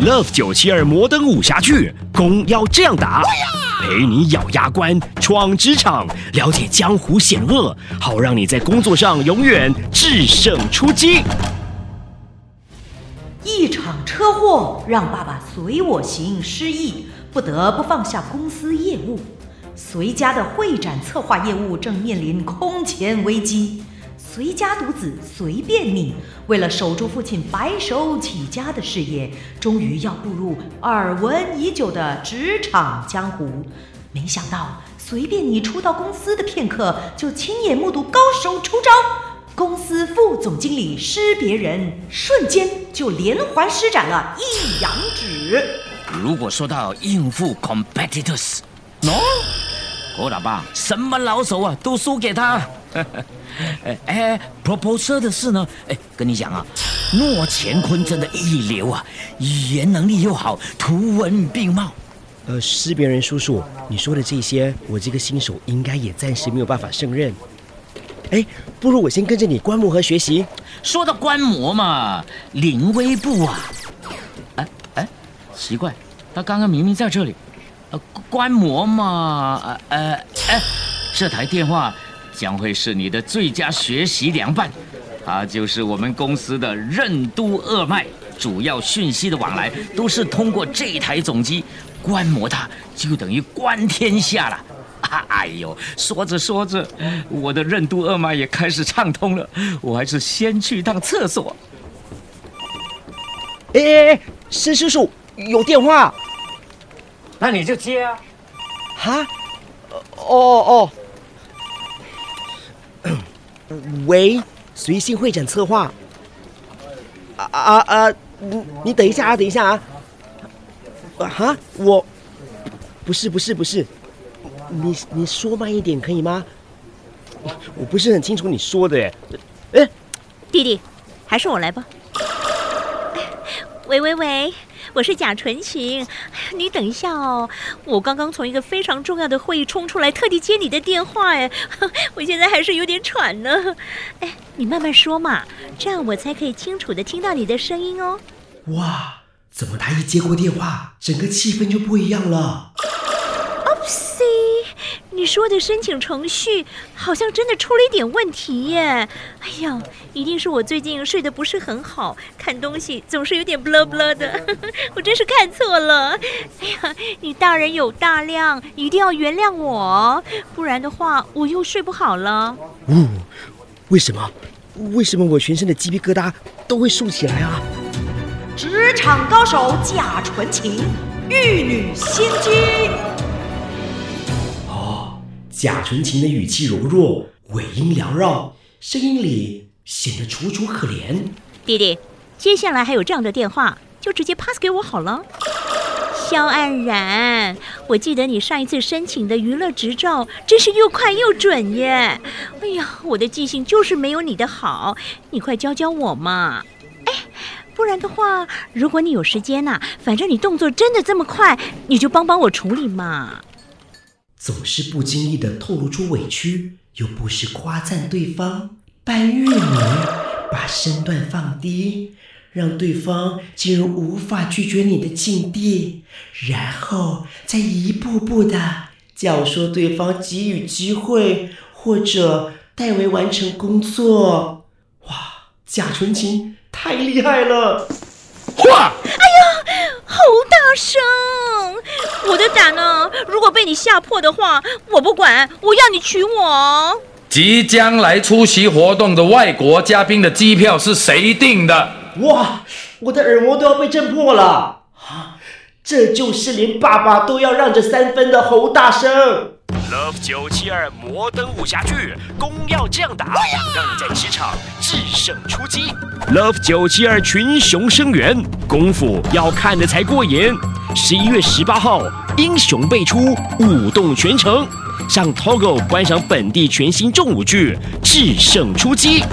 Love 九七二摩登武侠剧，攻要这样打，陪你咬牙关，闯职场，了解江湖险恶，好让你在工作上永远制胜出击。一场车祸让爸爸随我行失忆，不得不放下公司业务。随家的会展策划业务正面临空前危机。随家独子随便你，为了守住父亲白手起家的事业，终于要步入耳闻已久的职场江湖。没想到，随便你初到公司的片刻，就亲眼目睹高手出招。公司副总经理施别人，瞬间就连环施展了一阳指。如果说到应付 competitors，喏，郭老爸什么老手啊，都输给他。哎哎，proposal 的事呢？哎，跟你讲啊，诺乾坤真的一流啊，语言能力又好，图文并茂。呃，施别人叔叔，你说的这些，我这个新手应该也暂时没有办法胜任。哎，不如我先跟着你观摩和学习。说到观摩嘛，临危不啊。哎哎，奇怪，他刚刚明明在这里。呃，观摩嘛，呃呃哎，这台电话。将会是你的最佳学习良伴，它就是我们公司的任督二脉，主要讯息的往来都是通过这台总机，观摩它就等于观天下了。哎呦，说着说着，我的任督二脉也开始畅通了，我还是先去趟厕所。哎哎哎，申叔叔有电话，那你就接啊。哈？哦哦。喂，随性会展策划。啊啊啊！你你等一下啊，等一下啊！啊哈，我不是不是不是，你你说慢一点可以吗？我不是很清楚你说的哎。哎，弟弟，还是我来吧。喂喂喂。我是贾纯情，你等一下哦，我刚刚从一个非常重要的会议冲出来，特地接你的电话哎，我现在还是有点喘呢。哎，你慢慢说嘛，这样我才可以清楚的听到你的声音哦。哇，怎么他一接过电话，整个气氛就不一样了？你说的申请程序好像真的出了一点问题耶！哎呀，一定是我最近睡得不是很好，看东西总是有点 blah blah 的，我真是看错了。哎呀，你大人有大量，一定要原谅我，不然的话我又睡不好了。哦，为什么？为什么我全身的鸡皮疙瘩都会竖起来啊？职场高手贾纯情，玉女心机。贾纯情的语气柔弱，尾音缭绕，声音里显得楚楚可怜。弟弟，接下来还有这样的电话，就直接 pass 给我好了。肖安然，我记得你上一次申请的娱乐执照，真是又快又准耶！哎呀，我的记性就是没有你的好，你快教教我嘛！哎，不然的话，如果你有时间呐，反正你动作真的这么快，你就帮帮我处理嘛。总是不经意的透露出委屈，又不时夸赞对方，搬玉女，把身段放低，让对方进入无法拒绝你的境地，然后再一步步的教唆对方给予机会，或者代为完成工作。哇，假纯情太厉害了！哇，哎呀，好大声！我的胆呢？如果被你吓破的话，我不管，我要你娶我。即将来出席活动的外国嘉宾的机票是谁订的？哇，我的耳膜都要被震破了！啊，这就是连爸爸都要让着三分的侯大生。Love 九七二摩登武侠剧，攻要这样打，让你在职场制胜出击。Love 九七二群雄生源，功夫要看的才过瘾。十一月十八号，英雄辈出，舞动全城，上 Togo 观赏本地全新重武剧，制胜出击。